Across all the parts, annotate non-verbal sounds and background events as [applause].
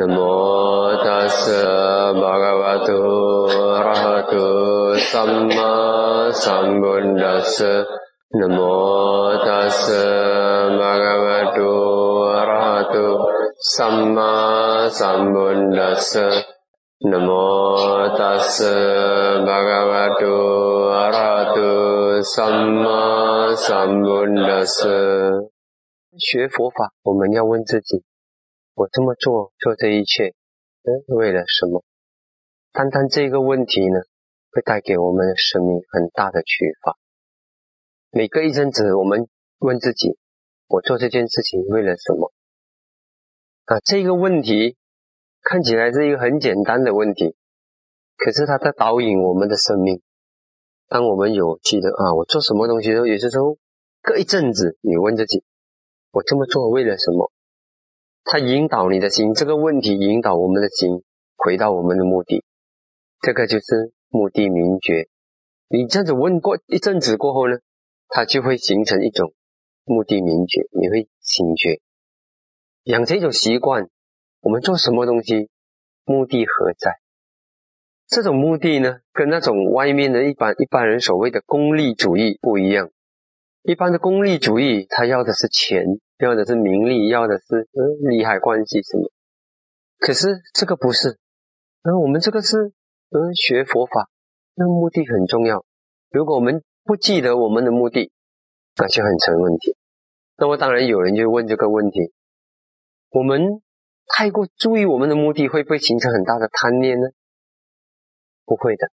Namo tassa bhagavato arahato samma sambuddhassa Namo tassa bhagavato arahato samma sambuddhassa Namo tassa bhagavato arahato samma sambuddhassa 学佛法，我们要问自己： 我这么做，做这一切，嗯，为了什么？单单这个问题呢，会带给我们的生命很大的启发。每隔一阵子，我们问自己：我做这件事情为了什么？啊，这个问题。看起来是一个很简单的问题，可是它在导引我们的生命。当我们有记得啊，我做什么东西都有些时候，隔一阵子你问自己，我这么做为了什么？它引导你的心，这个问题引导我们的心回到我们的目的，这个就是目的明觉。你这样子问过一阵子过后呢，它就会形成一种目的明觉，你会醒觉，养成一种习惯。我们做什么东西，目的何在？这种目的呢，跟那种外面的一般一般人所谓的功利主义不一样。一般的功利主义，他要的是钱，要的是名利，要的是呃利害关系什么。可是这个不是，那我们这个是嗯学佛法，那目的很重要。如果我们不记得我们的目的，那就很成问题。那么当然有人就问这个问题，我们。太过注意我们的目的，会不会形成很大的贪念呢？不会的。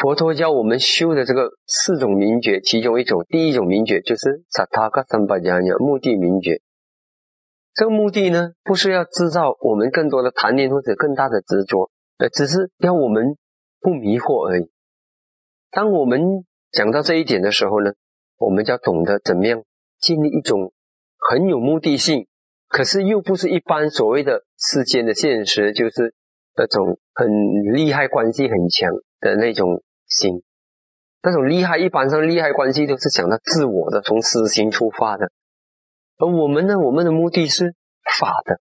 佛陀教我们修的这个四种名觉，其中一种，第一种名觉就是萨他嘎三巴加尼目的名觉。这个目的呢，不是要制造我们更多的贪念或者更大的执着，呃，只是要我们不迷惑而已。当我们讲到这一点的时候呢，我们就要懂得怎么样建立一种很有目的性。可是又不是一般所谓的世间的现实，就是那种很利害关系很强的那种心，那种利害一般上利害关系都是想到自我的，从私心出发的。而我们呢，我们的目的是法的，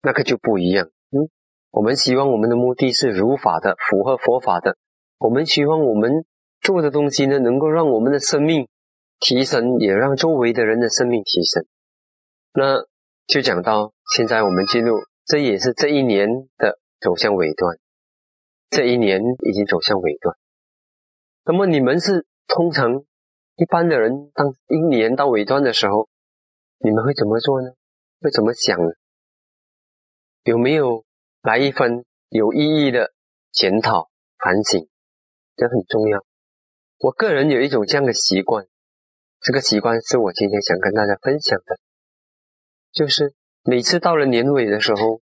那个就不一样。嗯，我们希望我们的目的是如法的，符合佛法的。我们希望我们做的东西呢，能够让我们的生命提升，也让周围的人的生命提升。那。就讲到现在，我们进入，这也是这一年的走向尾端。这一年已经走向尾端。那么你们是通常一般的人，当一年到尾端的时候，你们会怎么做呢？会怎么想呢？有没有来一份有意义的检讨反省？这很重要。我个人有一种这样的习惯，这个习惯是我今天想跟大家分享的。就是每次到了年尾的时候，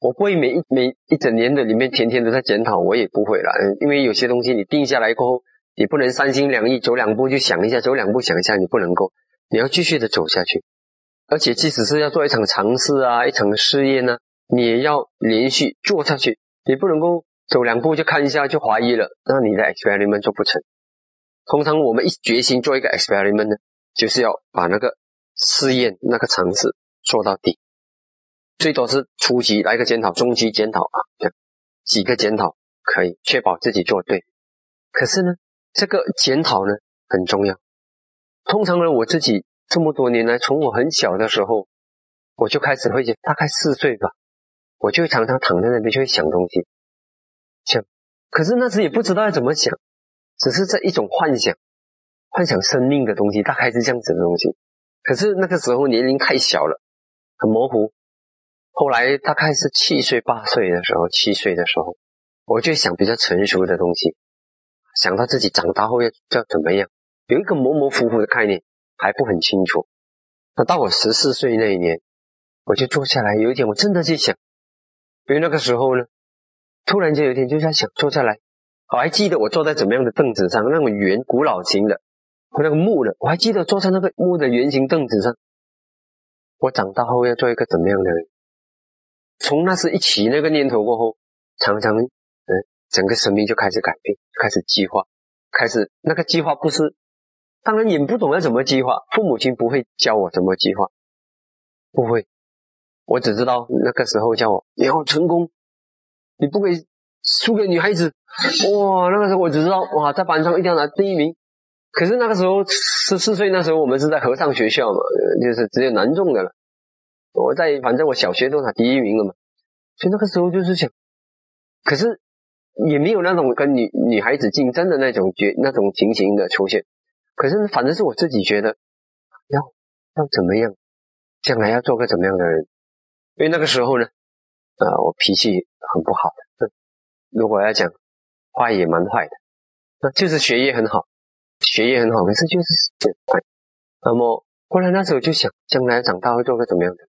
我不会每一每一整年的里面天天都在检讨，我也不会了。因为有些东西你定下来过后，你不能三心两意，走两步就想一下，走两步想一下，你不能够，你要继续的走下去。而且即使是要做一场尝试啊，一场试验呢，你也要连续做下去，你不能够走两步就看一下就怀疑了，那你的 experiment 做不成。通常我们一决心做一个 experiment 呢，就是要把那个试验那个尝试。做到底，最多是初级来个检讨，中级检讨啊，几个检讨可以确保自己做对。可是呢，这个检讨呢很重要。通常呢，我自己这么多年来，从我很小的时候，我就开始会大概四岁吧，我就常常躺在那边就会想东西，想。可是那时也不知道要怎么想，只是这一种幻想，幻想生命的东西，大概是这样子的东西。可是那个时候年龄太小了。很模糊。后来大概是七岁八岁的时候，七岁的时候，我就想比较成熟的东西，想到自己长大后要要怎么样，有一个模模糊糊的概念，还不很清楚。那到我十四岁那一年，我就坐下来，有一天我真的去想，因为那个时候呢，突然间有一天就在想坐下来，我还记得我坐在怎么样的凳子上，那种圆古老型的，和那个木的，我还记得坐在那个木的圆形凳子上。我长大后要做一个怎么样的人？从那时一起那个念头过后，常常嗯，整个生命就开始改变，开始计划，开始那个计划不是，当然也不懂要怎么计划，父母亲不会教我怎么计划，不会，我只知道那个时候叫我你要成功，你不可以输给女孩子。哇，那个时候我只知道哇，在班上一定要拿第一名。可是那个时候十四岁，那时候我们是在合唱学校嘛，就是只有男众的了。我在反正我小学都拿第一名了嘛，所以那个时候就是想，可是也没有那种跟女女孩子竞争的那种觉那种情形的出现。可是反正是我自己觉得要要怎么样，将来要做个怎么样的人。因为那个时候呢，呃，我脾气很不好的，如果要讲坏也蛮坏的，那就是学业很好。学业很好，可是就是很快。那么后来那时候就想，将来长大会做个怎么样的？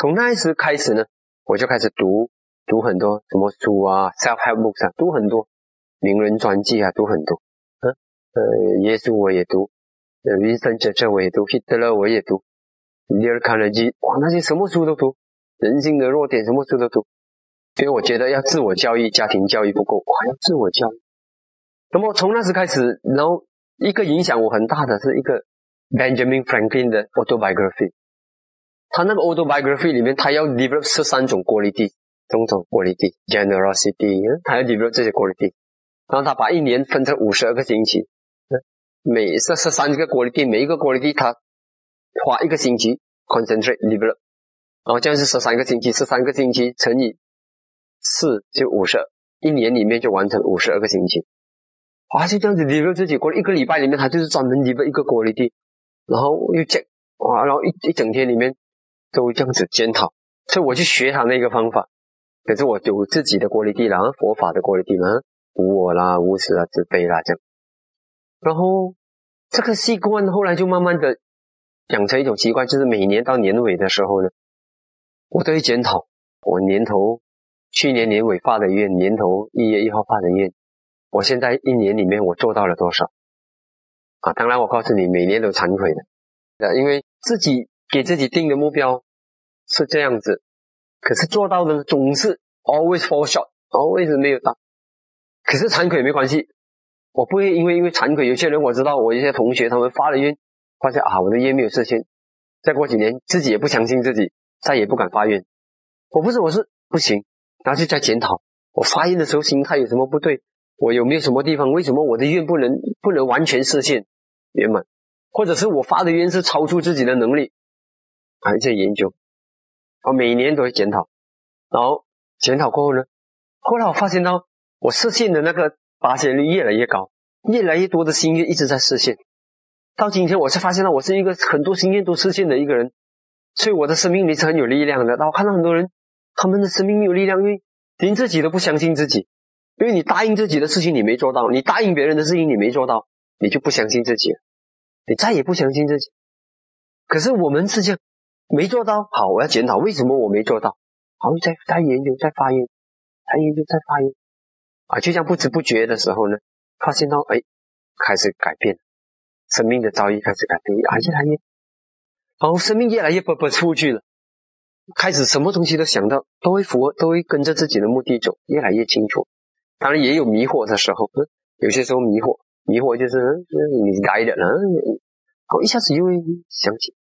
从那时开始呢，我就开始读读很多什么书啊，self help books 啊，读很多名人传记啊，读很多。呃呃，耶稣我也读，呃，人生哲学我也读，希特勒我也读，尼尔卡内基，哇，那些什么书都读，人性的弱点什么书都读。因为我觉得要自我教育，家庭教育不够，哇，要自我教育。那么从那时开始，然后。一个影响我很大的是一个 Benjamin Franklin 的 autobiography，他那个 autobiography 里面，他要 develop 十三种 quality，种种 quality，generosity，他要 develop 这些 quality，然后他把一年分成五十二个星期，每这十三个 quality，每一个 quality 他花一个星期 concentrate develop，然后这样是十三个星期，十三个星期乘以四就五十二，一年里面就完成五十二个星期。啊，就这样子 develop 自己过一个礼拜里面，他就是专门 develop 一个 quality，然后又检，哇，然后一一整天里面都这样子检讨，所以我去学他那个方法。可是我有自己的 quality 啦，佛法的 quality 嘛，无我啦，无私啊，慈悲啦这样。然后这个习惯后来就慢慢的养成一种习惯，就是每年到年尾的时候呢，我都会检讨我年头去年年尾发的愿，年头一月一号发的愿。我现在一年里面我做到了多少啊？当然，我告诉你，每年都惭愧的，啊因为自己给自己定的目标是这样子，可是做到的总是 always fall short，always 没有到。可是惭愧没关系，我不会因为因为惭愧。有些人我知道，我一些同学他们发了愿，发现啊，我的愿没有实现，再过几年自己也不相信自己，再也不敢发愿。我不是，我是不行，然后就在检讨，我发愿的时候心态有什么不对。我有没有什么地方？为什么我的愿不能不能完全实现圆满？或者是我发的愿是超出自己的能力？还在研究，我每年都会检讨，然后检讨过后呢，后来我发现到我实现的那个发现率越来越高，越来越多的心愿一直在实现。到今天我才发现到我是一个很多心愿都实现的一个人，所以我的生命力是很有力量的。然后看到很多人，他们的生命有力量，因为连自己都不相信自己。因为你答应自己的事情你没做到，你答应别人的事情你没做到，你就不相信自己，你再也不相信自己。可是我们是这样，没做到，好，我要检讨为什么我没做到，好，再再研究，再发言，再研究，再发言，啊，就像不知不觉的时候呢，发现到哎，开始改变，生命的遭遇开始改变，啊，越来越，然后生命越来越不不出去了，开始什么东西都想到，都会符合，都会跟着自己的目的走，越来越清楚。当然也有迷惑的时候，有些时候迷惑，迷惑就是嗯你来的，嗯，我一下子又会想起，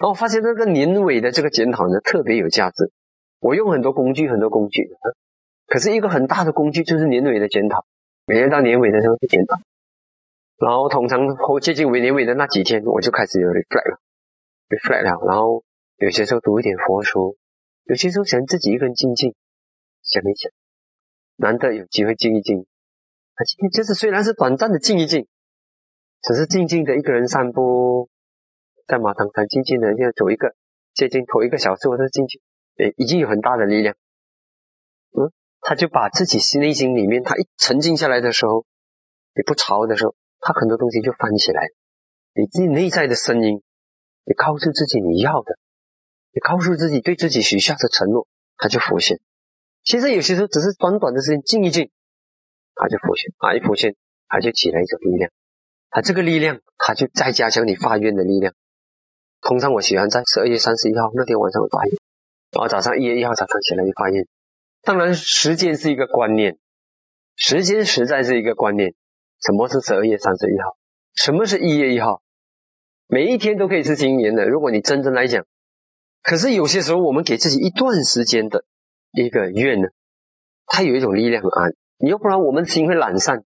然后发现那个年尾的这个检讨呢特别有价值。我用很多工具，很多工具，可是一个很大的工具就是年尾的检讨。每年到年尾的时候去检讨，然后通常接近尾年尾的那几天，我就开始有 reflect 了，reflect 了，然后有些时候读一点佛书，有些时候想自己一个人静静想一想。难得有机会静一静，啊，今天就是虽然是短暂的静一静，只是静静的一个人散步，在马塘上静静的要走一个接近头一个小时，我都进去，诶，已经有很大的力量。嗯，他就把自己心内心里面，他一沉静下来的时候，你不吵的时候，他很多东西就翻起来。你自己内在的声音，你告诉自己你要的，你告诉自己对自己许下的承诺，它就浮现。其实有些时候只是短短的时间静一静，它就浮现，啊一浮现，它就起来一种力量，它这个力量，它就再加强你发愿的力量。通常我喜欢在十二月三十一号那天晚上发愿，然后早上一月一号早上起来就发愿。当然时间是一个观念，时间实在是一个观念。什么是十二月三十一号？什么是一月一号？每一天都可以是新年的。如果你真正来讲，可是有些时候，我们给自己一段时间的一个愿呢，它有一种力量啊。你要不然我们心会懒散。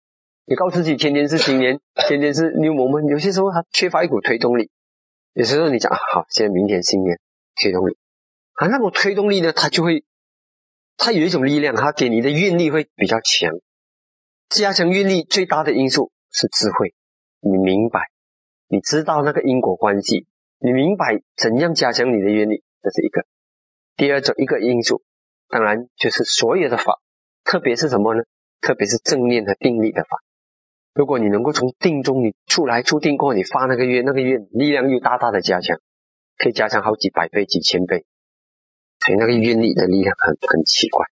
你告诉自己天天是新年，天天是 new moment，有些时候它缺乏一股推动力。有时候你讲啊，好，现在明天新年推动力啊，那种推动力呢，它就会，它有一种力量，它给你的愿力会比较强。加强愿力最大的因素是智慧，你明白，你知道那个因果关系，你明白怎样加强你的愿力，这是一个。第二种一个因素，当然就是所有的法，特别是什么呢？特别是正念和定力的法。如果你能够从定中你出来出定过，你发那个愿，那个愿力量又大大的加强，可以加强好几百倍、几千倍，所以那个愿力的力量很很奇怪。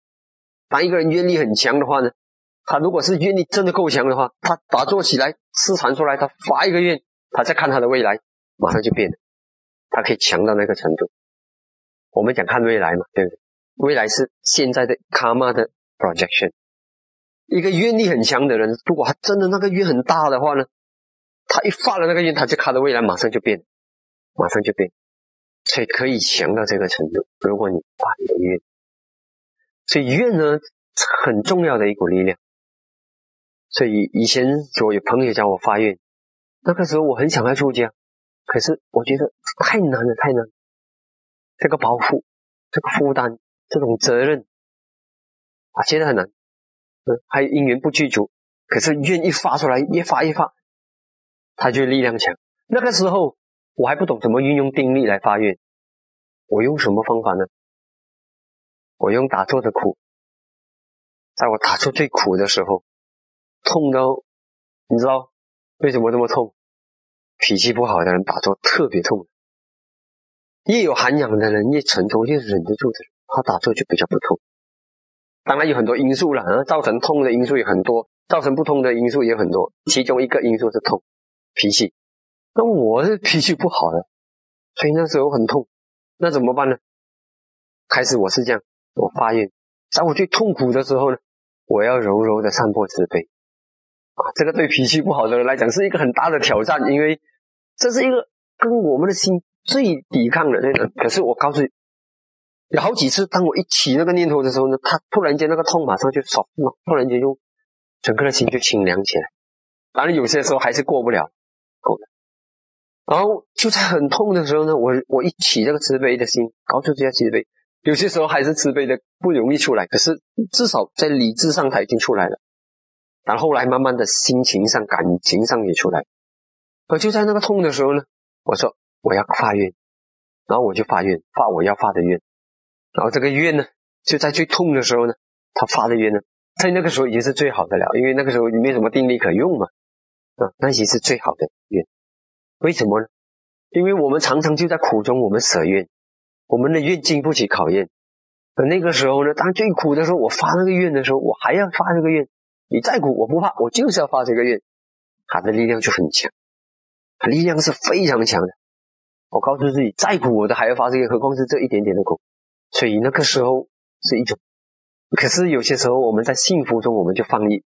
当一个人愿力很强的话呢，他如果是愿力真的够强的话，他打坐起来吃禅出来，他发一个愿，他再看他的未来，马上就变了，他可以强到那个程度。我们讲看未来嘛，对不对？未来是现在的卡玛的 projection。一个愿力很强的人，如果他真的那个愿很大的话呢，他一发了那个愿，他就看到未来马上就变，马上就变，所以可以强到这个程度。如果你发你的愿，所以愿呢很重要的一股力量。所以以前我有朋友叫我发愿，那个时候我很想要出家，可是我觉得太难了，太难，这个包袱、这个负担、这种责任啊，觉得很难。还有因缘不具足，可是愿一发出来，越发越发，他就力量强。那个时候我还不懂怎么运用定力来发愿，我用什么方法呢？我用打坐的苦，在我打坐最苦的时候，痛到你知道为什么这么痛？脾气不好的人打坐特别痛，越有涵养的人越沉着，越忍得住的人，他打坐就比较不痛。当然有很多因素了，啊，造成痛的因素有很多，造成不痛的因素也很多。其中一个因素是痛，脾气。那我是脾气不好的，所以那时候很痛。那怎么办呢？开始我是这样，我发愿，在我最痛苦的时候呢，我要柔柔的散播慈悲。啊，这个对脾气不好的人来讲是一个很大的挑战，因为这是一个跟我们的心最抵抗的那个。可是我告诉。有好几次，当我一起那个念头的时候呢，他突然间那个痛马上就少了，突然间就整个的心就清凉起来。当然有些时候还是过不了，够了。然后就在很痛的时候呢，我我一起这个慈悲的心，告诉这些慈悲，有些时候还是慈悲的不容易出来，可是至少在理智上它已经出来了。然后后来慢慢的心情上、感情上也出来。而就在那个痛的时候呢，我说我要发愿，然后我就发愿，发我要发的愿。然后这个愿呢，就在最痛的时候呢，他发的愿呢，在那个时候已经是最好的了，因为那个时候你没什么定力可用嘛，啊，那也是最好的愿。为什么呢？因为我们常常就在苦中，我们舍愿，我们的愿经不起考验。而那个时候呢，当最苦的时候，我发那个愿的时候，我还要发这个愿。你再苦，我不怕，我就是要发这个愿。他的力量就很强，力量是非常强的。我告诉自己，再苦我都还要发这个，何况是这一点点的苦。所以那个时候是一种，可是有些时候我们在幸福中我们就放逸，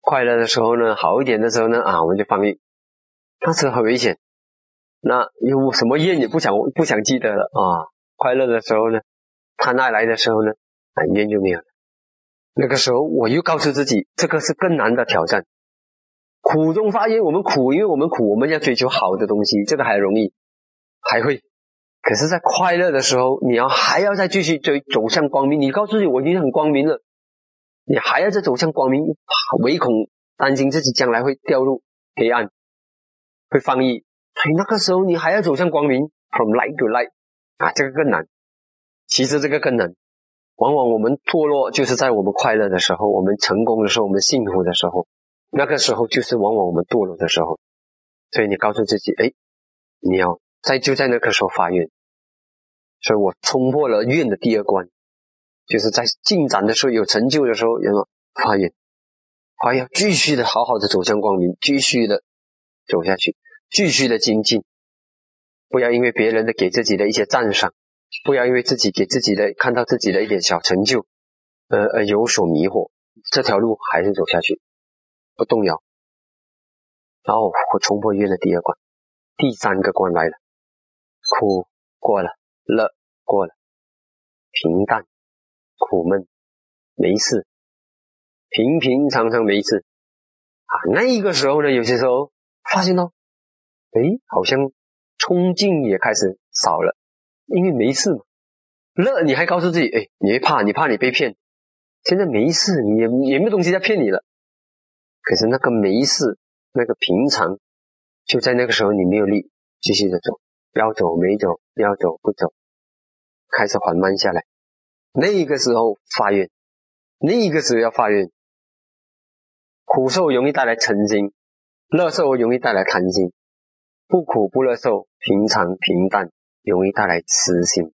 快乐的时候呢，好一点的时候呢啊，我们就放逸，那是很危险。那有什么愿也不想不想记得了啊。快乐的时候呢，他那来的时候呢，啊愿就没有了。那个时候我又告诉自己，这个是更难的挑战。苦中发愿，我们苦，因为我们苦，我们要追求好的东西，这个还容易，还会。可是，在快乐的时候，你要还要再继续追走向光明。你告诉自己，我已经很光明了，你还要再走向光明，唯恐担心自己将来会掉入黑暗，会放逸。所以那个时候，你还要走向光明，from light to light，啊，这个更难。其实这个更难。往往我们堕落，就是在我们快乐的时候，我们成功的时候，我们幸福的时候，那个时候就是往往我们堕落的时候。所以你告诉自己，哎，你要。在就在那个时候发愿，所以我冲破了愿的第二关，就是在进展的时候有成就的时候，然后发愿，发愿继续的好好的走向光明，继续的走下去，继续的精进，不要因为别人的给自己的一些赞赏，不要因为自己给自己的看到自己的一点小成就，呃而有所迷惑，这条路还是走下去，不动摇，然后我冲破愿的第二关，第三个关来了。苦过了，乐过了，平淡、苦闷、没事，平平常常没事啊。那个时候呢，有些时候发现到，哎，好像冲劲也开始少了，因为没事嘛。乐，你还告诉自己，哎，你会怕，你怕你被骗。现在没事，你也也没有东西在骗你了。可是那个没事，那个平常，就在那个时候，你没有力继续的走，要走没走，要走不走，开始缓慢下来。那个时候发愿，那个时候要发愿。苦受容易带来嗔心，乐受容易带来贪心，不苦不乐受，平常平淡容易带来痴心、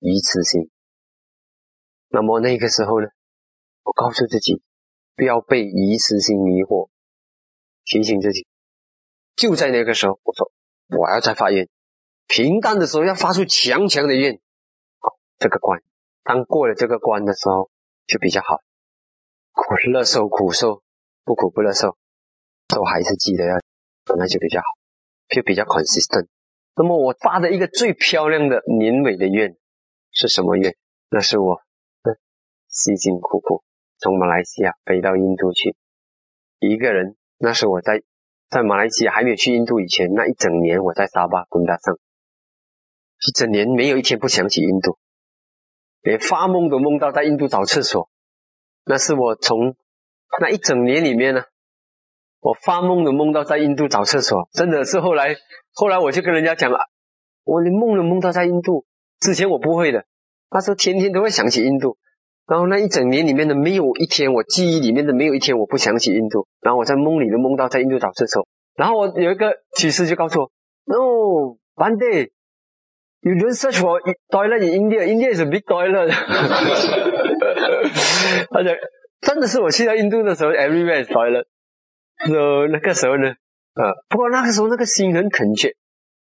愚痴心。那么那个时候呢，我告诉自己。不要被疑痴心迷惑，提醒自己。就在那个时候，我说我要再发愿。平淡的时候要发出强强的愿。好，这个关，当过了这个关的时候，就比较好。苦乐受苦受，不苦不乐受，都还是记得要，那就比较好，就比较 consistent。那么我发的一个最漂亮的年尾的愿是什么愿？那是我辛辛苦苦。从马来西亚飞到印度去，一个人。那是我在在马来西亚还没有去印度以前，那一整年我在沙巴滚达上，一整年没有一天不想起印度，连发梦都梦到在印度找厕所。那是我从那一整年里面呢，我发梦都梦到在印度找厕所，真的是后来后来我就跟人家讲了，我连梦都梦到在印度，之前我不会的，他说天天都会想起印度。然后那一整年里面的没有一天，我记忆里面的没有一天我不想起印度。然后我在梦里都梦到在印度找厕所。然后我有一个启示就告诉我：“No，one day you don't search for toilet in India. India is a big toilet。[laughs] ”而且真的是我去到印度的时候，everywhere is toilet。so, 那个时候呢，呃，不过那个时候那个心很恳切。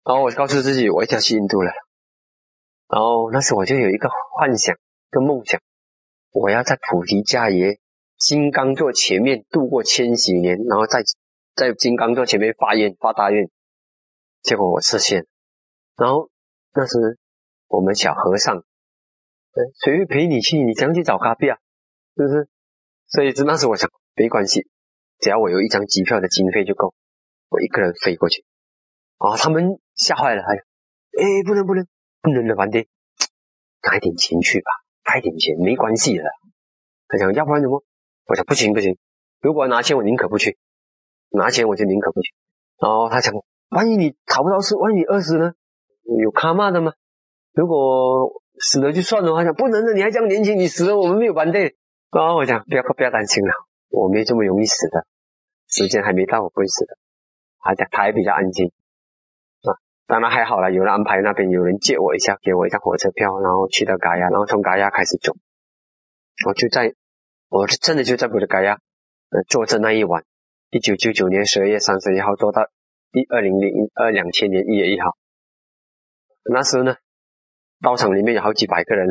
然后我告诉自己，我一定要去印度了。然后那时我就有一个幻想跟梦想。我要在菩提迦耶金刚座前面度过千禧年，然后在在金刚座前面发愿发大愿，结果我实现。然后那时我们小和尚，谁会陪你去？你想去找咖啡啊？是不是？所以那时我想没关系，只要我有一张机票的经费就够，我一个人飞过去。啊，他们吓坏了，哎，哎，不能不能不能的，反正拿一点钱去吧。带点钱没关系的，他讲要不然怎么？我讲不行不行，如果拿钱我宁可不去，拿钱我就宁可不去。然后他讲，万一你逃不到死，万一你饿死呢？有卡骂的吗？如果死了就算了。他讲不能的，你还这样年轻，你死了我们没有反对。然后我讲不要不要担心了，我没这么容易死的，时间还没到我不会死的。他讲他还比较安静啊。当然还好了，有人安排那边有人接我一下，给我一张火车票，然后去到嘎亚，然后从嘎亚开始走。我就在，我真的就在布的嘎亚，呃，坐着那一晚，一九九九年十二月三十一号，坐到一二零零二两千年一月一号。那时候呢，道场里面有好几百个人，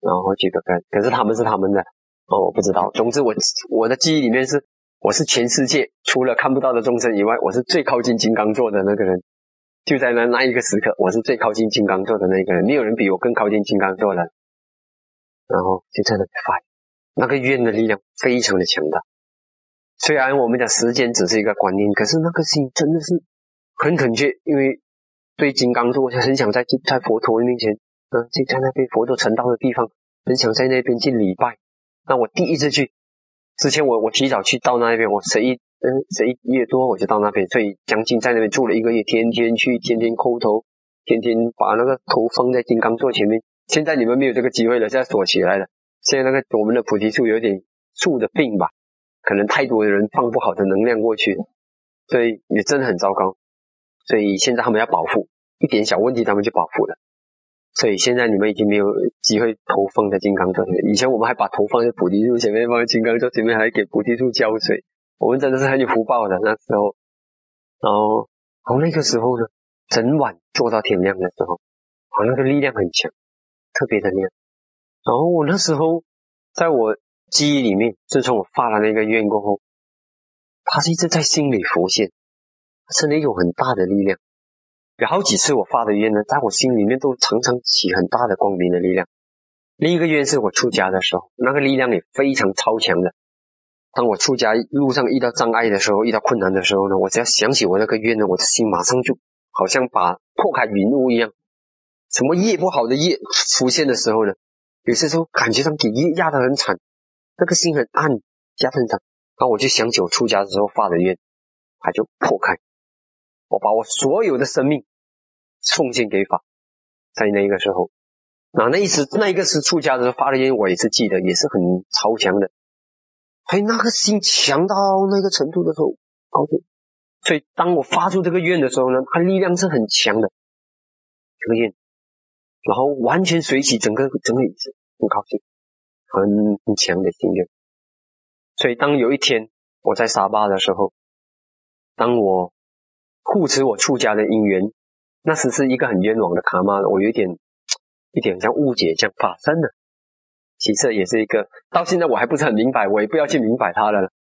然后几个人，可是他们是他们的，哦，我不知道。总之我我的记忆里面是，我是全世界除了看不到的众生以外，我是最靠近金刚座的那个人。就在那那一个时刻，我是最靠近金刚座的那个人，没有人比我更靠近金刚座了。然后就在那里发，那个愿的力量非常的强大。虽然我们讲时间只是一个观念，可是那个心真的是很恳切，因为对金刚座就很想在在佛陀面前，嗯，就在那边佛陀成道的地方，很想在那边去礼拜。那我第一次去之前，我我提早去到那边，我十一。嗯，十一月多我就到那边，所以将近在那边住了一个月，天天去，天天叩头，天天把那个头放在金刚座前面。现在你们没有这个机会了，现在锁起来了。现在那个我们的菩提树有点树的病吧，可能太多的人放不好的能量过去，所以也真的很糟糕。所以现在他们要保护，一点小问题他们就保护了。所以现在你们已经没有机会投放在金刚座前面。以前我们还把头放在菩提树前面，放在金刚座前面，还给菩提树浇水。我们真的是很有福报的那时候，然后，然后那个时候呢，整晚做到天亮的时候，啊，那个力量很强，特别的亮。然后我那时候，在我记忆里面，自从我发了那个愿过后，它是一直在心里浮现，是那种很大的力量。有好几次我发的愿呢，在我心里面都常常起很大的光明的力量。另一个愿是我出家的时候，那个力量也非常超强的。当我出家路上遇到障碍的时候，遇到困难的时候呢，我只要想起我那个愿呢，我的心马上就好像把破开云雾一样，什么业不好的业出现的时候呢，有些时候感觉上给业压得很惨，那个心很暗，压得很惨。然后我就想起我出家的时候发的愿，它就破开。我把我所有的生命奉献给法，在那个时候，那那一时那一个是出家的时候发的愿，我也是记得，也是很超强的。所以那个心强到那个程度的时候，高兴。所以当我发出这个愿的时候呢，它力量是很强的，这个愿，然后完全随起整个整个意思，很高兴，很很强的心愿。所以当有一天我在沙巴的时候，当我。护持我出家的因缘，那时是一个很冤枉的卡玛，我有点一点像误解这样发生的。其次也是一个，到现在我还不是很明白，我也不要去明白它了。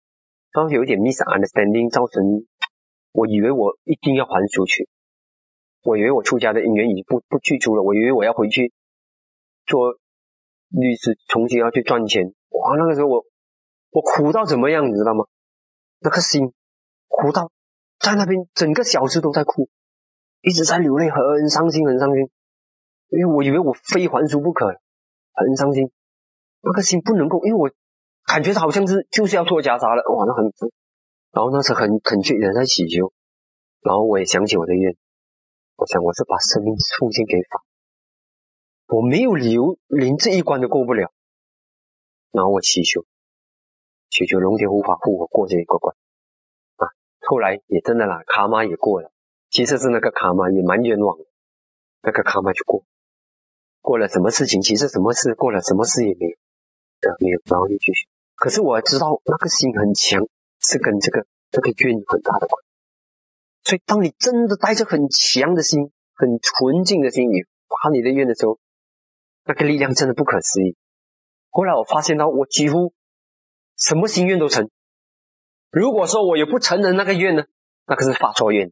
然后有一点 misunderstanding，造成我以为我一定要还出去，我以为我出家的因缘已经不不具足了，我以为我要回去做律师，重新要去赚钱。哇，那个时候我我苦到怎么样，你知道吗？那颗心苦到。在那边整个小时都在哭，一直在流泪，很伤心，很伤心。因为我以为我非还俗不可，很伤心。那个心不能够，因为我感觉好像是就是要脱袈裟了，哇，那很，然后那是很恳切的在祈求。然后我也想起我的愿，我想我是把生命奉献给法，我没有理由连这一关都过不了。然后我祈求，祈求龙天护法护我过这一个关。后来也真的啦，卡玛也过了。其实是那个卡玛也蛮冤枉的，那个卡玛就过，过了什么事情？其实什么事过了，什么事也没有，呃，没有，然后就继续。可是我知道那个心很强，是跟这个这个愿有很大的关系。所以，当你真的带着很强的心、很纯净的心，你发你的愿的时候，那个力量真的不可思议。后来我发现到，我几乎什么心愿都成。如果说我有不承认那个愿呢，那个是发错愿。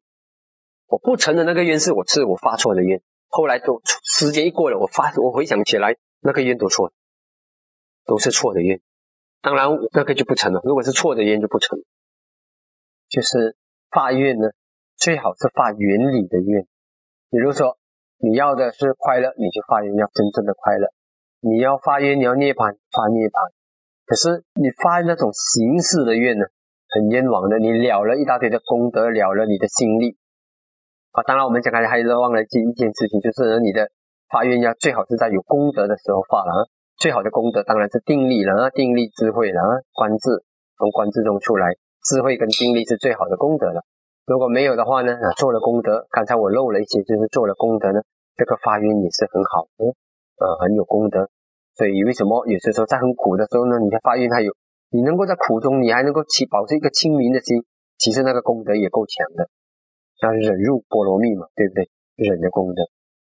我不承认那个愿是我是我发错的愿。后来都时间一过了，我发我回想起来，那个愿都错，都是错的愿。当然那个就不成了。如果是错的愿就不成。就是发愿呢，最好是发原理的愿。比如说你要的是快乐，你就发愿要真正的快乐；你要发愿你要涅槃，发涅槃。可是你发那种形式的愿呢？很冤枉的，你了了一大堆的功德，了了你的心力啊！当然，我们讲开还是忘了记一件事情，就是你的发愿要最好是在有功德的时候发了啊。最好的功德当然是定力了啊，定力智慧了啊，观智从观智中出来，智慧跟定力是最好的功德了。如果没有的话呢，啊，做了功德，刚才我漏了一些，就是做了功德呢，这个发愿也是很好的，呃，很有功德。所以为什么有些时候在很苦的时候呢，你的发愿它有？你能够在苦中，你还能够起保持一个清明的心，其实那个功德也够强的，像忍辱波罗蜜嘛，对不对？忍的功德，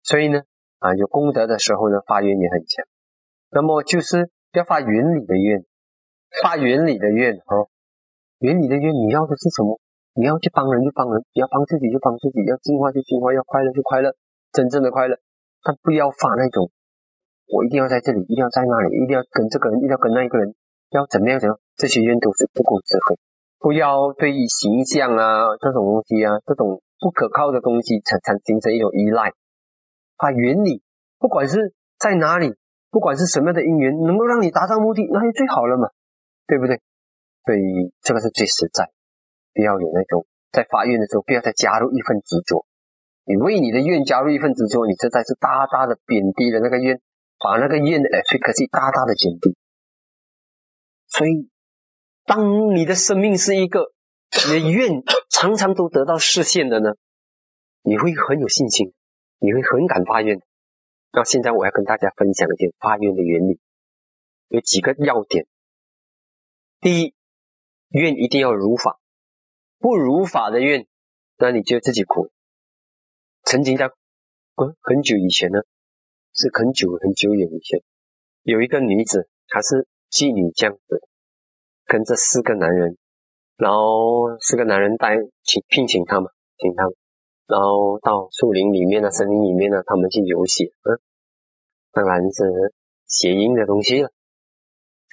所以呢，啊，有功德的时候呢，发愿也很强。那么就是要发原理的愿，发原理的愿哦，原理的愿，你要的是什么？你要去帮人就帮人，要帮自己就帮自己，要净化就净化，要快乐就快乐，真正的快乐。但不要发那种，我一定要在这里，一定要在那里，一定要跟这个人，一定要跟那一个人。要怎么样？怎样？这些愿都是不够智慧。不要对于形象啊这种东西啊，这种不可靠的东西产产形成一种依赖。它原理，不管是在哪里，不管是什么样的因缘，能够让你达到目的，那就最好了嘛，对不对？所以这个是最实在。不要有那种在发愿的时候，不要再加入一份执着。你为你的愿加入一份执着，你实在是大大的贬低了那个愿，把那个愿的 efficacy 大大的减低。所以，当你的生命是一个你的愿常常都得到实现的呢，你会很有信心，你会很敢发愿。那现在我要跟大家分享一点发愿的原理，有几个要点。第一，愿一定要如法，不如法的愿，那你就自己苦。曾经在嗯很久以前呢，是很久很久远以前，有一个女子，她是。妓女这样子，跟这四个男人，然后四个男人带请聘请他们，请他们，然后到树林里面呢、森林里面呢，他们去游戏，嗯，当然是谐音的东西了。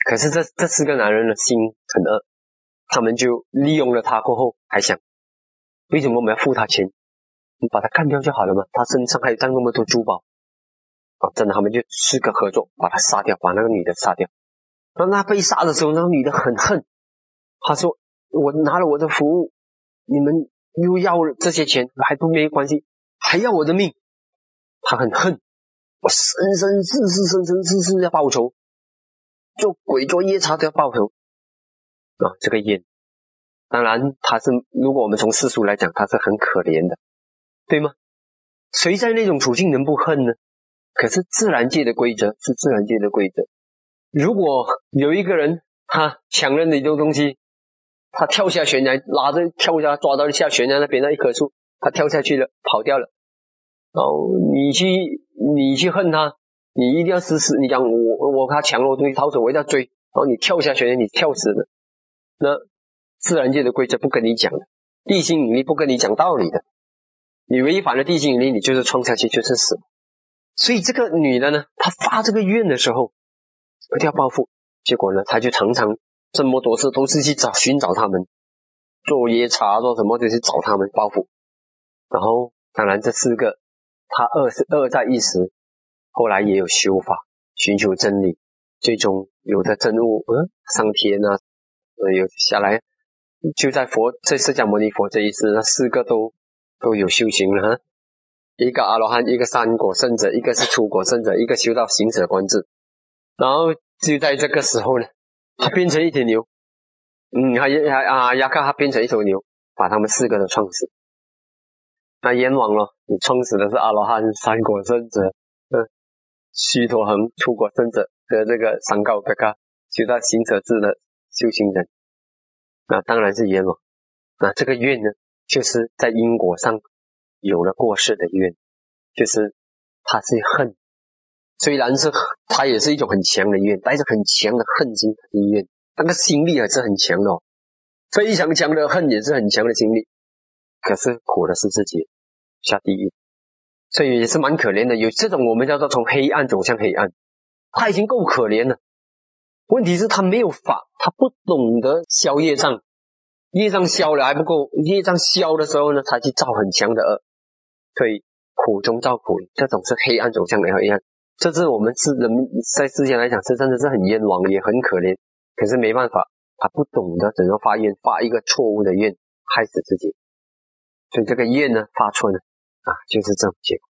可是这这四个男人的心很恶，他们就利用了他过后，还想为什么我们要付他钱？你把他干掉就好了嘛，他身上还有这那么多珠宝啊！真的，他们就四个合作把他杀掉，把那个女的杀掉。当他被杀的时候，那个女的很恨，她说：“我拿了我的服务，你们。”又要这些钱，还不没关系，还要我的命，他很恨，我生生世世、生生世世要报仇，做鬼做夜叉都要报仇啊！这个烟，当然他是，如果我们从世俗来讲，他是很可怜的，对吗？谁在那种处境能不恨呢？可是自然界的规则是自然界的规则，如果有一个人他抢了你的东西。他跳下悬崖，拉着跳下，抓到下悬崖那边那一棵树，他跳下去了，跑掉了。然后你去，你去恨他，你一定要死死。你讲我，我他抢了我东西逃走，我一定要追。然后你跳下悬崖，你跳死了。那自然界的规则不跟你讲的，地心引力不跟你讲道理的。你违反了地心引力，你就是冲下去就是死。所以这个女的呢，她发这个愿的时候，一定要报复。结果呢，他就常常。这么多次都是去找寻找他们，做夜叉做什么就去找他们报复。然后当然这四个他恶是恶在一时，后来也有修法寻求真理，最终有的真悟，嗯，上天啊，呃，有下来，就在佛这释迦牟尼佛这一世，那四个都都有修行了哈，一个阿罗汉，一个三果圣者，一个是出果圣者，一个修到行者观智。然后就在这个时候呢。他变成一头牛，嗯，还还啊，亚卡他变成一头牛，把他们四个都撞死。那阎王咯，你创死的是阿罗汉、三果圣者、嗯，须陀恒、出果圣者和这个三高嘎嘎修到行者智的修行人，那当然是阎王。那这个愿呢，就是在因果上有了过世的愿，就是他是恨。虽然是他也是一种很强的医院，带着很强的恨心的愿，那个心力还是很强的，非常强的恨也是很强的心力。可是苦的是自己下地狱，所以也是蛮可怜的。有这种我们叫做从黑暗走向黑暗，他已经够可怜了。问题是，他没有法，他不懂得消业障，业障消了还不够，业障消的时候呢，他去造很强的恶，所以苦中造苦，这种是黑暗走向黑暗。这是我们是人在世间来讲，是真的是很冤枉，也很可怜。可是没办法，他不懂得怎样发愿，发一个错误的愿，害死自己。所以这个愿呢，发错呢，啊，就是这种结果。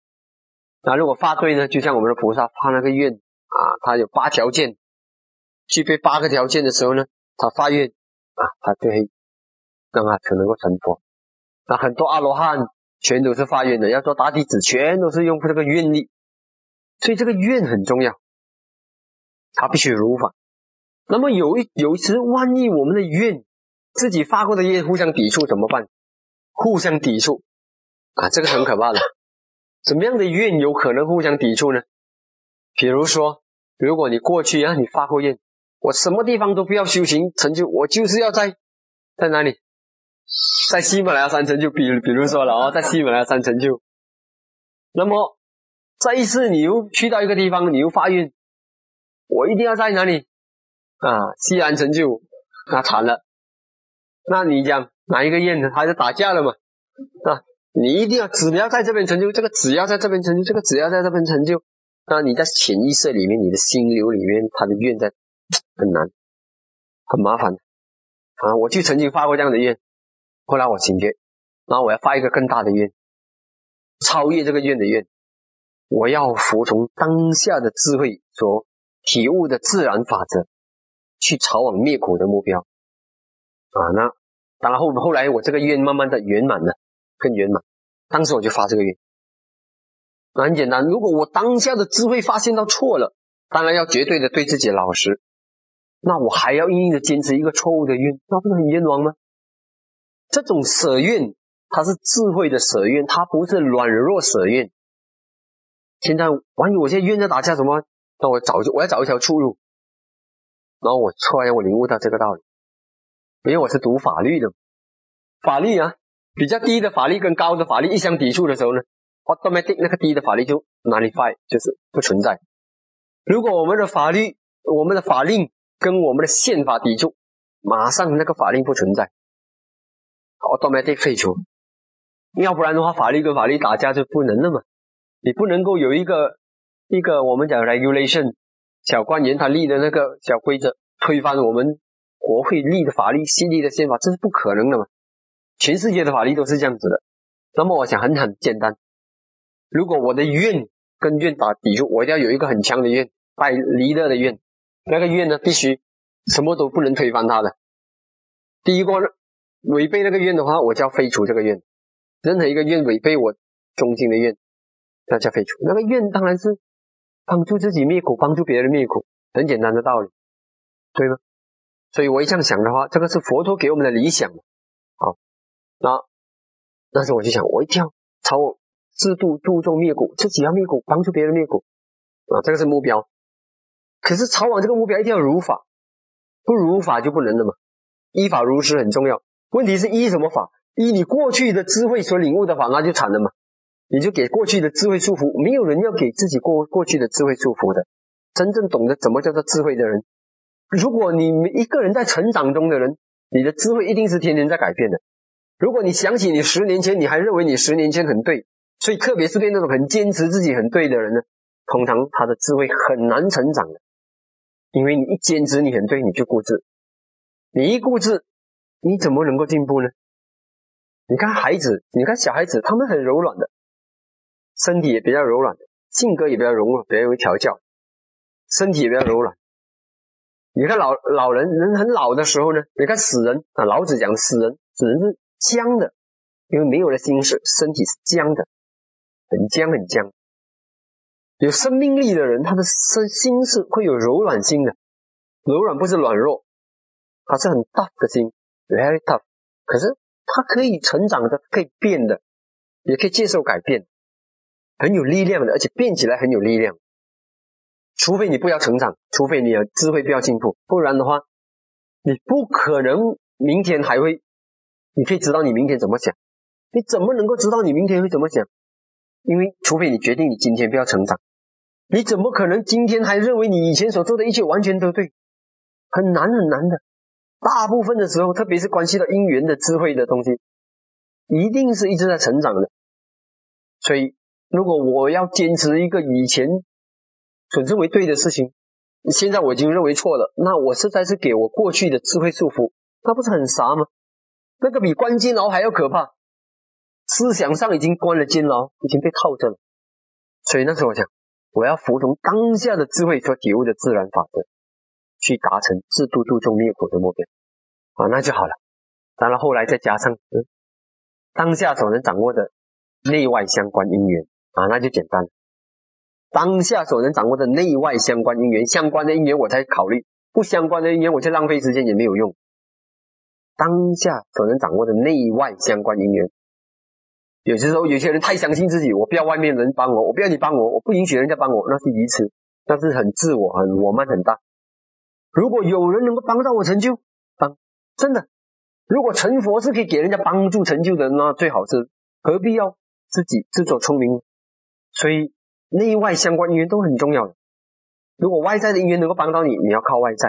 那如果发对呢，就像我们的菩萨发那个愿啊，他有八条件，具备八个条件的时候呢，他发愿啊，他就会让他才能够成佛。那很多阿罗汉全都是发愿的，要做大弟子，全都是用这个愿力。所以这个愿很重要，他必须如法。那么有一有一次，万一我们的愿自己发过的愿互相抵触怎么办？互相抵触啊，这个很可怕的。怎么样的愿有可能互相抵触呢？比如说，如果你过去啊，你发过愿，我什么地方都不要修行成就，我就是要在在哪里，在喜马拉雅山成就。比比如说了啊，在喜马拉雅山成就，那么。这一次你又去到一个地方，你又发愿，我一定要在哪里啊？西安成就，那惨了。那你讲哪一个愿呢？还是打架了嘛？啊，你一定要只要在这边成就，这个只要在这边成就，这个只要在这边成就。那你在潜意识里面，你的心流里面，他的愿在很难，很麻烦啊！我就曾经发过这样的愿，后来我醒觉，然后我要发一个更大的愿，超越这个愿的愿。我要服从当下的智慧所体悟的自然法则，去朝往灭苦的目标啊！那当然后后来我这个愿慢慢的圆满了，更圆满。当时我就发这个愿，那很简单。如果我当下的智慧发现到错了，当然要绝对的对自己老实。那我还要硬硬的坚持一个错误的愿，那不是很冤枉吗？这种舍愿，它是智慧的舍愿，它不是软弱舍愿。现在，万一我现在冤在打架，什么？那我找我要找一条出路。然后我突然我领悟到这个道理，因为我是读法律的，法律啊，比较低的法律跟高的法律一相抵触的时候呢，automatic 那个低的法律就 nullify，就是不存在。如果我们的法律、我们的法令跟我们的宪法抵触，马上那个法令不存在，automatic 废除。要不然的话，法律跟法律打架就不能了嘛。你不能够有一个一个我们讲 regulation 小官员他立的那个小规则推翻我们国会立的法律、新立的宪法，这是不可能的嘛。全世界的法律都是这样子的。那么我想很很简单，如果我的愿跟愿打抵触，我要有一个很强的愿，带离乐的愿。那个愿呢，必须什么都不能推翻它的。第一个违背那个愿的话，我就要废除这个愿。任何一个愿违背我中心的愿，大家废除。那个愿当然是帮助自己灭苦，帮助别人灭苦，很简单的道理，对吗？所以我一这样想的话，这个是佛陀给我们的理想。好，那那时我就想，我一定要朝自度度众灭苦，自己要灭苦，帮助别人灭苦啊，这个是目标。可是朝往这个目标一定要如法，不如法就不能了嘛。依法如实很重要。问题是依什么法？依你过去的智慧所领悟的法，那就惨了嘛！你就给过去的智慧束缚，没有人要给自己过过去的智慧束缚的。真正懂得怎么叫做智慧的人，如果你一个人在成长中的人，你的智慧一定是天天在改变的。如果你想起你十年前，你还认为你十年前很对，所以特别是对那种很坚持自己很对的人呢，通常他的智慧很难成长的，因为你一坚持你很对，你就固执，你一固执，你怎么能够进步呢？你看孩子，你看小孩子，他们很柔软的，身体也比较柔软，性格也比较柔软，比较容易调教，身体也比较柔软。你看老老人，人很老的时候呢，你看死人啊，老子讲死人，死人是僵的，因为没有了心事，身体是僵的，很僵很僵。有生命力的？人，他的身心是会有柔软心的，柔软不是软弱，他是很大的？心，very tough。可是。他可以成长的，可以变的，也可以接受改变，很有力量的，而且变起来很有力量。除非你不要成长，除非你的智慧不要进步，不然的话，你不可能明天还会。你可以知道你明天怎么想，你怎么能够知道你明天会怎么想？因为除非你决定你今天不要成长，你怎么可能今天还认为你以前所做的一切完全都对？很难很难的。大部分的时候，特别是关系到因缘的智慧的东西，一定是一直在成长的。所以，如果我要坚持一个以前所认为对的事情，现在我已经认为错了，那我实在是给我过去的智慧束缚，那不是很傻吗？那个比关监牢还要可怕，思想上已经关了监牢，已经被套着了。所以那时候我想，我要服从当下的智慧所体悟的自然法则。去达成自度度众灭苦的目标啊，那就好了。当然后来再加上嗯，当下所能掌握的内外相关因缘啊，那就简单。当下所能掌握的内外相关因缘，相关的因缘我才考虑，不相关的因缘我就浪费时间也没有用。当下所能掌握的内外相关因缘，有些时候有些人太相信自己，我不要外面人帮我，我不要你帮我，我不允许人家帮我，那是愚痴，那是很自我，很我慢很大。如果有人能够帮到我成就，帮真的。如果成佛是可以给人家帮助成就的，那最好是何必要自己自作聪明？所以内外相关因缘都很重要的。如果外在的因缘能够帮到你，你要靠外在；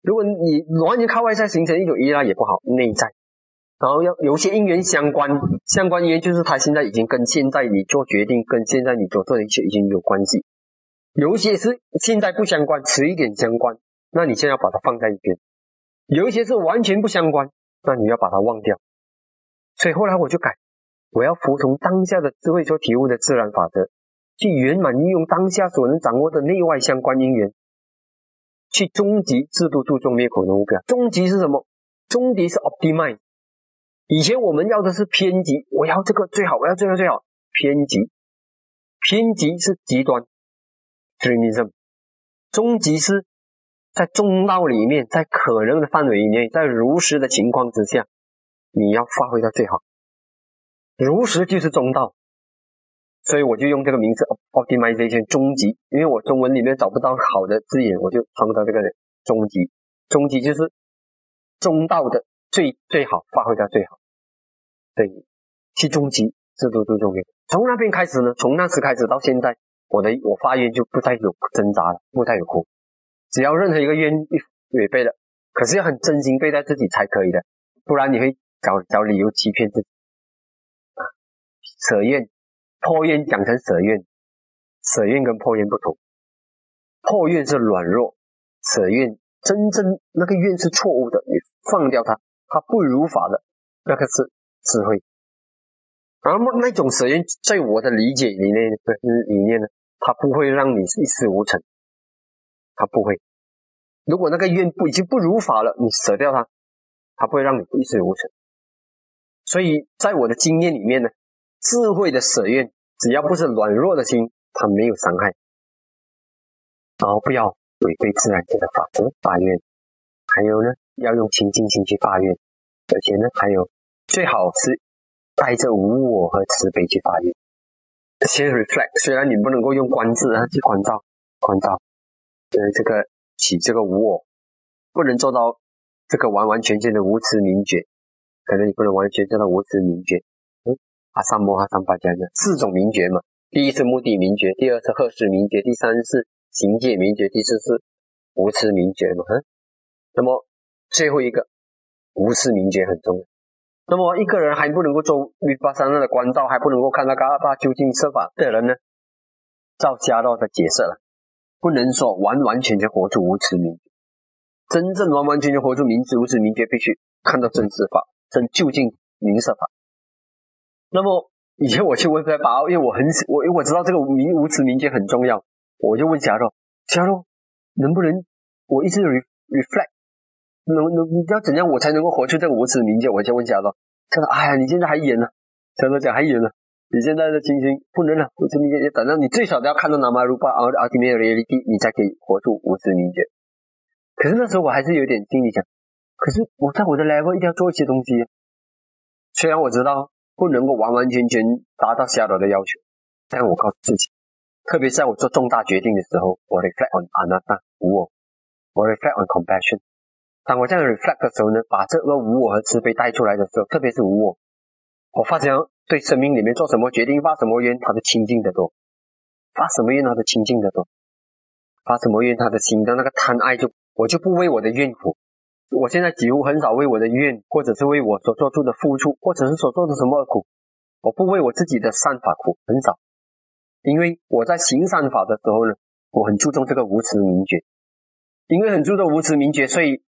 如果你完全靠外在形成一种依赖也不好。内在，然后要有些因缘相关，相关因缘就是他现在已经跟现在你做决定，跟现在你所做的一切已经有关系。有一些是现在不相关，迟一点相关。那你现在要把它放在一边，有一些是完全不相关，那你要把它忘掉。所以后来我就改，我要服从当下的智慧所体悟的自然法则，去圆满运用当下所能掌握的内外相关因缘，去终极制度度众灭苦的目标。终极是什么？终极是 optimize。以前我们要的是偏激，我要这个最好，我要这个最好。偏激，偏激是极端，extremism。终极是。在中道里面，在可能的范围以内，在如实的情况之下，你要发挥到最好。如实就是中道，所以我就用这个名字 optimization 终极，因为我中文里面找不到好的字眼，我就创造这个终极。终极就是中道的最最好发挥到最好对，去终极，这都最重要。从那边开始呢，从那时开始到现在，我的我发愿就不再有挣扎了，不再有苦。只要任何一个愿一违背了，可是要很真心对待自己才可以的，不然你会找找理由欺骗自己。舍愿破愿讲成舍愿，舍愿跟破愿不同，破愿是软弱，舍愿真正那个愿是错误的，你放掉它，它不如法的，那个是智慧。然后那种舍愿，在我的理解里面的理念呢，它不会让你一事无成，它不会。如果那个愿不已经不如法了，你舍掉它，它不会让你一事无成。所以在我的经验里面呢，智慧的舍愿，只要不是软弱的心，它没有伤害。然后不要违背自然界的法则发愿，还有呢，要用清净心去发愿，而且呢，还有最好是。带着无我和慈悲去发愿，先 reflect。虽然你不能够用观字啊去关照、关照，呃，这个起这个无我，不能做到这个完完全全的无知明觉，可能你不能完全做到无知明觉。阿三摩哈三巴加的四种名觉嘛，第一是目的名觉，第二是贺氏名觉，第三是行界名觉，第四是无痴名觉嘛。嗯，那么最后一个无痴名觉很重要。那么一个人还不能够做密巴三那的关照，还不能够看到嘎巴究竟设法的人呢？照家道的解释了，不能说完完全全活出无持名觉，真正完完全全活出明智无持名觉，必须看到真实法、真究竟明色法。那么以前我去问佛法，因为我很我因为我知道这个明无持明觉很重要，我就问假若假若能不能我一直 reflect。能能你要怎样我才能够活出这个无耻名节？我先问家长，他说：“哎呀，你现在还演呢。”家长讲还演呢，你现在的情形不能了，无耻名节，等到你最少都要看到南无如巴阿阿提米尔耶利地，你才可以活出无耻名节。可是那时候我还是有点心里想，可是我在我的 level 一定要做一些东西。虽然我知道不能够完完全全达到下导的要求，但我告诉自己，特别在我做重大决定的时候，我 reflect on anatta 无我，我 reflect on compassion。当我这样 reflect 的时候呢，把这个无我和慈悲带出来的时候，特别是无我，我发现对生命里面做什么决定、发什么愿，他的清净的多；发什么愿，他的清净的多；发什么愿，他的心的那个贪爱就我就不为我的愿苦。我现在几乎很少为我的愿，或者是为我所做出的付出，或者是所做的什么苦，我不为我自己的善法苦，很少。因为我在行善法的时候呢，我很注重这个无慈明觉，因为很注重无慈明觉，所以。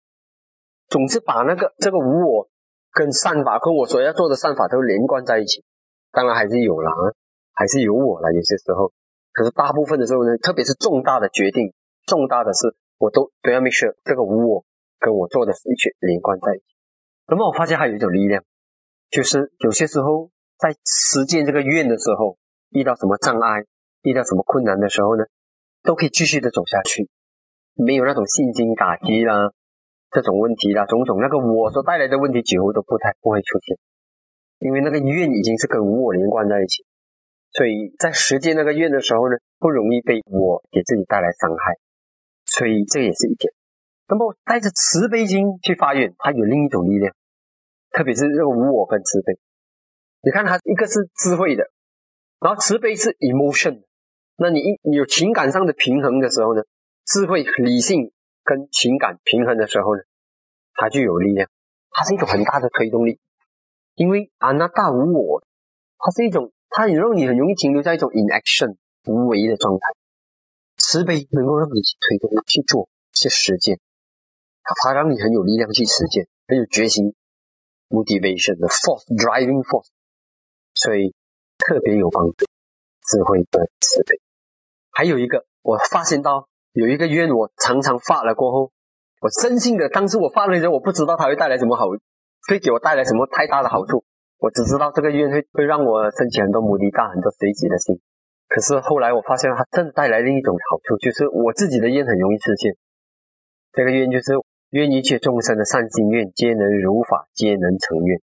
总是把那个这个无我跟善法跟我所要做的善法都连贯在一起，当然还是有了啊，还是有我了。有些时候，可是大部分的时候呢，特别是重大的决定、重大的事，我都都要 make sure 这个无我跟我做的一切连贯在一起。那么我发现还有一种力量，就是有些时候在实践这个愿的时候，遇到什么障碍、遇到什么困难的时候呢，都可以继续的走下去，没有那种信心打击啦。这种问题啦，种种那个我所带来的问题几乎都不太不会出现，因为那个愿已经是跟我连贯在一起，所以在实践那个愿的时候呢，不容易被我给自己带来伤害，所以这也是一点。那么带着慈悲心去发愿，它有另一种力量，特别是这个无我跟慈悲。你看它一个是智慧的，然后慈悲是 emotion，那你一你有情感上的平衡的时候呢，智慧理性。跟情感平衡的时候呢，它就有力量，它是一种很大的推动力。因为阿那大无我，它是一种，它也让你很容易停留在一种 inaction 无为的状态。慈悲能够让你去推动、去做、去实践，它让你很有力量去实践，很有决心，motivation 的 force driving force，所以特别有帮助。智慧的慈悲，还有一个我发现到。有一个愿，我常常发了过后，我真心的，当时我发了之后，我不知道它会带来什么好，会给我带来什么太大的好处。我只知道这个愿会会让我升起很多目的大、很多随机的心。可是后来我发现，它真的带来另一种好处，就是我自己的愿很容易实现。这个愿就是愿一切众生的善心愿，皆能如法，皆能成愿。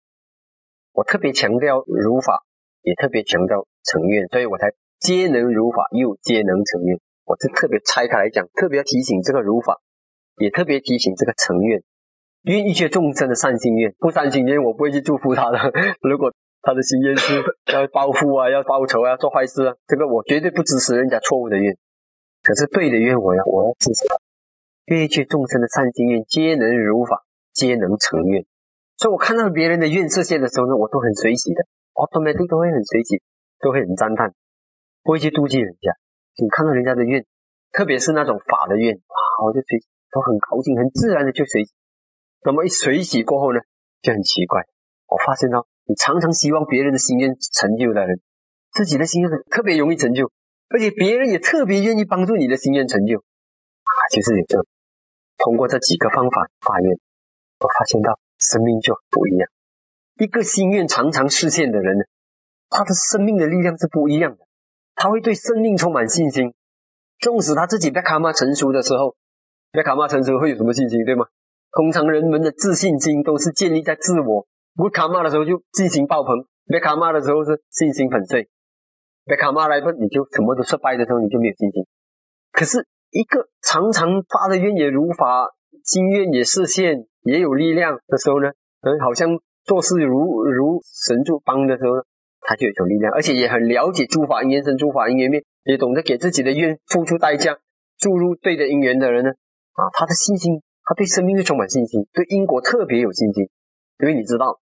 我特别强调如法，也特别强调成愿，所以我才皆能如法，又皆能成愿。我是特别拆开来讲，特别要提醒这个如法，也特别提醒这个成愿，愿一切众生的善心愿，不善心愿我不会去祝福他的。[laughs] 如果他的心愿是 [laughs] 要报复啊，要报仇啊，做坏事啊。这个我绝对不支持人家错误的愿，可是对的愿，我要我要支持。愿去众生的善心愿，皆能如法，皆能成愿。所以我看到别人的愿实现的时候呢，我都很随喜的，automatic 都会很随喜，都会很赞叹，不会去妒忌人家。你看到人家的愿，特别是那种法的愿，哇，我就随都很高兴，很自然的就随。那么一随喜过后呢，就很奇怪，我发现到。你常常希望别人的心愿成就的人，自己的心愿特别容易成就，而且别人也特别愿意帮助你的心愿成就啊！就是有这通过这几个方法发愿，我发现到生命就不一样。一个心愿常常实现的人呢，他的生命的力量是不一样的，他会对生命充满信心。纵使他自己被卡玛成熟的时候，被卡玛成熟会有什么信心，对吗？通常人们的自信心都是建立在自我。不卡玛的时候就激情爆棚，被卡玛的时候是信心粉碎。被卡玛来问你就什么都失败的时候你就没有信心。可是一个常常发的愿也如法，心愿也实现，也有力量的时候呢，嗯，好像做事如如神助帮的时候，他就有一种力量，而且也很了解诸法因缘生，诸法因缘灭，也懂得给自己的愿付出代价，注入对的因缘的人呢，啊，他的信心，他对生命是充满信心，对因果特别有信心，因为你知道。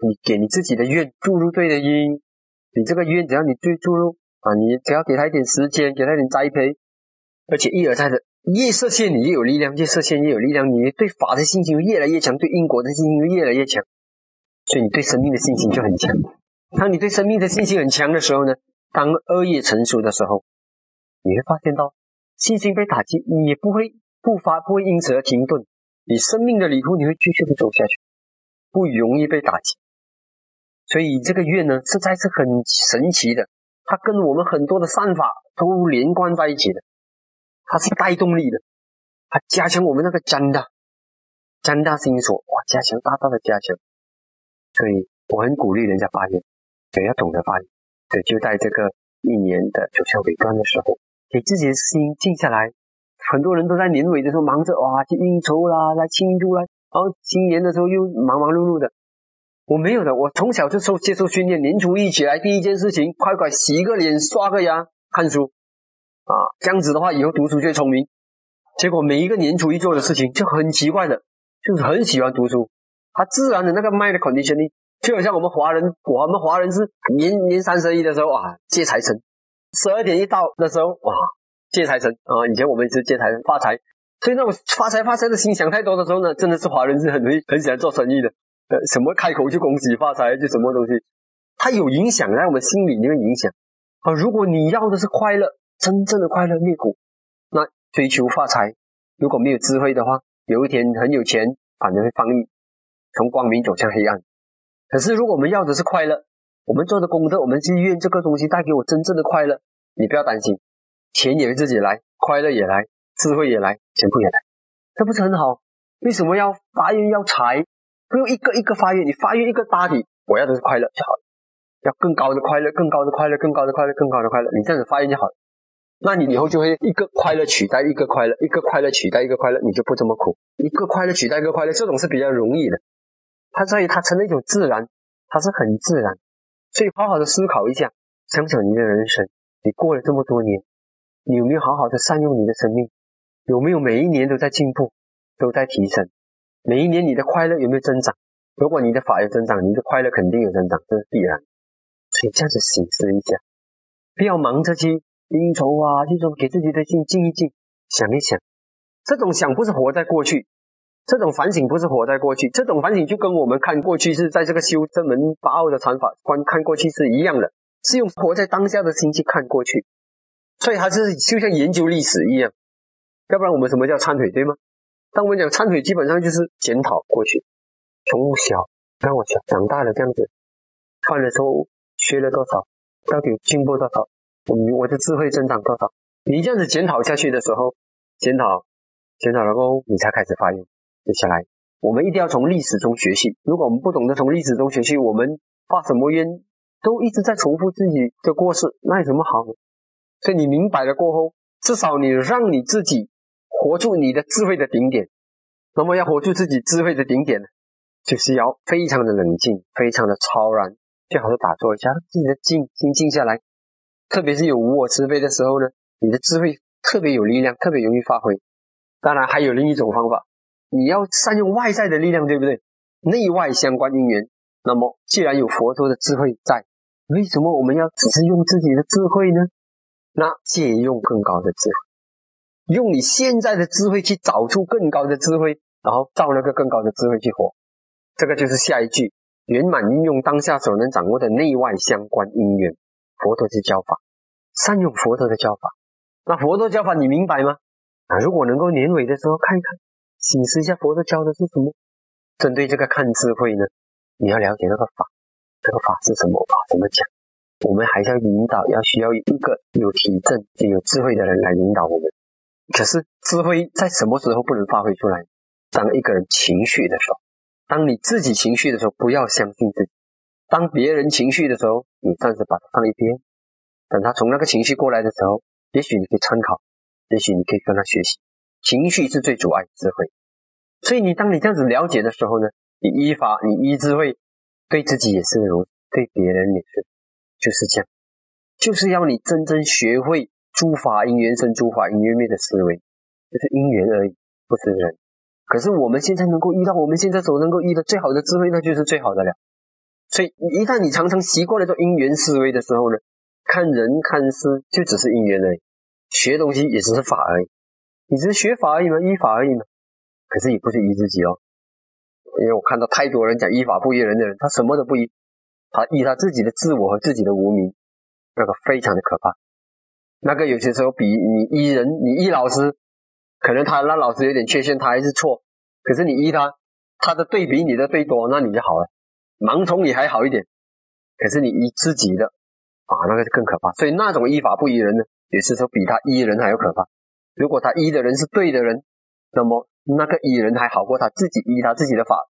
你给你自己的愿注入对的因，你这个愿只要你对注入啊，你只要给他一点时间，给他一点栽培，而且一而再的越设限，你越有力量；越设限越有力量，你对法的信心越来越强，对因果的信心越来越强，所以你对生命的信心就很强。当你对生命的信心很强的时候呢，当恶业成熟的时候，你会发现到信心被打击，你也不会不发不会因此而停顿，你生命的旅途你会继续的走下去，不容易被打击。所以这个愿呢，实在是很神奇的，它跟我们很多的善法都连贯在一起的，它是带动力的，它加强我们那个真的真大心所，哇，加强大大的加强。所以我很鼓励人家发愿，也要懂得发愿。对，就在这个一年的走向尾端的时候，给自己的心静下来。很多人都在年尾的时候忙着哇去应酬啦，来庆祝啦，然后新年的时候又忙忙碌碌的。我没有的，我从小就受接受训练，年初一起来第一件事情，快快洗个脸、刷个牙、看书，啊，这样子的话以后读书就聪明。结果每一个年初一做的事情就很奇怪的，就是很喜欢读书，他自然的那个卖的 condition，就好像我们华人，我们华人是年年三十一的时候啊借财神，十二点一到的时候哇借财神啊，以前我们是借财神发财，所以那种发财发财的心想太多的时候呢，真的是华人是很容易很喜欢做生意的。呃，什么开口就恭喜发财，就什么东西，它有影响在我们心里里面影响啊。如果你要的是快乐，真正的快乐灭苦，那追求发财，如果没有智慧的话，有一天很有钱，反而会放逸，从光明走向黑暗。可是如果我们要的是快乐，我们做的功德，我们是愿这个东西带给我真正的快乐，你不要担心，钱也会自己来，快乐也来，智慧也来，全部也来，这不是很好？为什么要发愿要财？不用一个一个发愿，你发愿一个大体，我要的是快乐就好了。要更高的快乐，更高的快乐，更高的快乐，更高的快乐，你这样子发愿就好了。那你以后就会一个快乐取代一个快乐，一个快乐取代一个快乐，你就不这么苦。一个快乐取代一个快乐，这种是比较容易的。它在于它成了一种自然，它是很自然。所以好好的思考一下，想想你的人生，你过了这么多年，你有没有好好的善用你的生命？有没有每一年都在进步，都在提升？每一年你的快乐有没有增长？如果你的法有增长，你的快乐肯定有增长，这是必然。所以这样子醒思一下，不要忙着去应酬啊，这种给自己的心静一静，想一想。这种想不是活在过去，这种反省不是活在过去，这种反省就跟我们看过去是在这个修真门八奥的禅法观看过去是一样的，是用活在当下的心去看过去。所以它是就像研究历史一样，要不然我们什么叫忏悔，对吗？当我们讲忏悔，基本上就是检讨过去，从小让我小长大了这样子，犯了错误，学了多少，到底进步多少，我我的智慧增长多少？你这样子检讨下去的时候，检讨检讨了后，你才开始发愿。接下来，我们一定要从历史中学习。如果我们不懂得从历史中学习，我们发什么愿都一直在重复自己的过失，那有什么好呢？所以你明白了过后，至少你让你自己。活出你的智慧的顶点，那么要活出自己智慧的顶点呢，就是要非常的冷静，非常的超然，最好是打坐一下，自己的静心静下来。特别是有无我慈悲的时候呢，你的智慧特别有力量，特别容易发挥。当然还有另一种方法，你要善用外在的力量，对不对？内外相关因缘。那么既然有佛陀的智慧在，为什么我们要只是用自己的智慧呢？那借用更高的智慧，用你现在的智慧去找出更高的智慧，然后照那个更高的智慧去活。这个就是下一句：圆满运用当下所能掌握的内外相关因缘。佛陀之教法，善用佛陀的教法。那佛陀教法你明白吗？啊，如果能够年尾的时候看一看，醒思一下佛陀教的是什么。针对这个看智慧呢，你要了解那个法，这个法是什么法？怎么讲？我们还是要引导，要需要一个有体证、有智慧的人来引导我们。可是智慧在什么时候不能发挥出来？当一个人情绪的时候，当你自己情绪的时候，不要相信自己。当别人情绪的时候，你暂时把它放一边，等他从那个情绪过来的时候，也许你可以参考，也许你可以跟他学习。情绪是最阻碍智慧，所以你当你这样子了解的时候呢，你依法，你依智慧，对自己也是如，对别人也是，就是这样，就是要你真正学会诸法因缘生，诸法因缘灭的思维，就是因缘而已，不是人。可是我们现在能够遇到，我们现在所能够遇到最好的智慧，那就是最好的了。所以，一旦你常常习惯了做因缘思维的时候呢，看人看事就只是因缘而已，学东西也只是法而已，你只是学法而已嘛，依法而已嘛。可是你不是依自己哦，因为我看到太多人讲依法不依人的人，他什么都不依，他依他自己的自我和自己的无名，那个非常的可怕。那个有些时候比你依人，你依老师，可能他那老师有点缺陷，他还是错，可是你依他，他的对比你的对多，那你就好了。盲从也还好一点，可是你依自己的啊，那个更可怕。所以那种依法不依人呢，也是说比他依人还要可怕。如果他依的人是对的人，那么那个依人还好过他自己依他自己的法。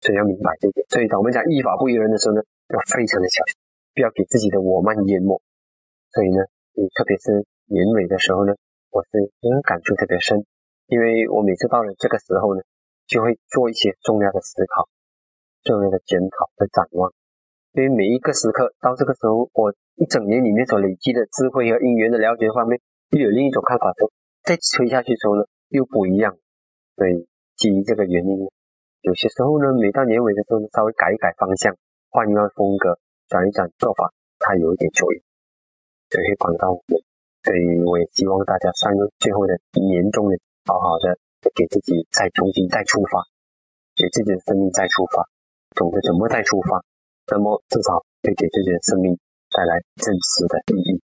所以要明白这一点。所以当我们讲依法不依人的时候呢，要非常的小心，不要给自己的我慢淹没。所以呢，你特别是年尾的时候呢，我是嗯感触特别深，因为我每次到了这个时候呢，就会做一些重要的思考。重要的检讨和展望，因为每一个时刻到这个时候，我一整年里面所累积的智慧和因缘的了解方面，又有另一种看法，说再推下去之后呢，又不一样。所以基于这个原因，有些时候呢，每到年尾的时候呢，稍微改一改方向，换一换风格，转一转做法，它有一点作用，就会帮到我们。所以我也希望大家善用最后的年终的，好好的给自己再重新再出发，给自己的生命再出发。懂得怎么再出发，那么至少会给自己的生命带来真实的意义。